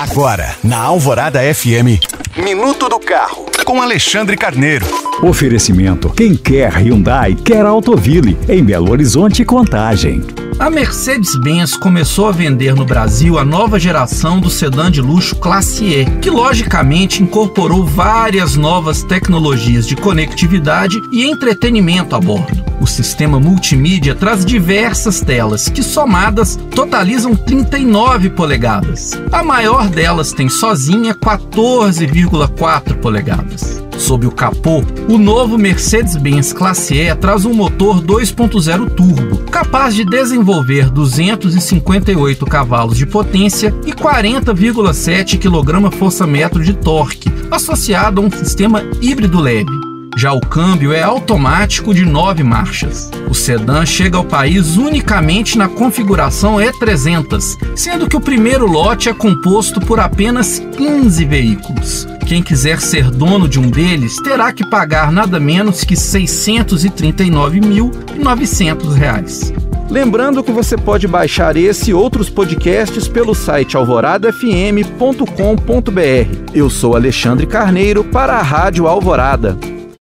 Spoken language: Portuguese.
Agora, na Alvorada FM, Minuto do Carro, com Alexandre Carneiro. Oferecimento: quem quer Hyundai, quer Autoville, em Belo Horizonte e Contagem. A Mercedes-Benz começou a vender no Brasil a nova geração do sedã de luxo Classe E, que logicamente incorporou várias novas tecnologias de conectividade e entretenimento a bordo. O sistema multimídia traz diversas telas que, somadas, totalizam 39 polegadas. A maior delas tem sozinha 14,4 polegadas. Sob o capô, o novo Mercedes-Benz Classe E traz um motor 2.0 turbo, capaz de desenvolver 258 cavalos de potência e 40,7 kgfm de torque, associado a um sistema híbrido leve. Já o câmbio é automático de nove marchas. O sedã chega ao país unicamente na configuração E300, sendo que o primeiro lote é composto por apenas 15 veículos. Quem quiser ser dono de um deles terá que pagar nada menos que R$ 639.900. Lembrando que você pode baixar esse e outros podcasts pelo site alvoradafm.com.br. Eu sou Alexandre Carneiro para a Rádio Alvorada.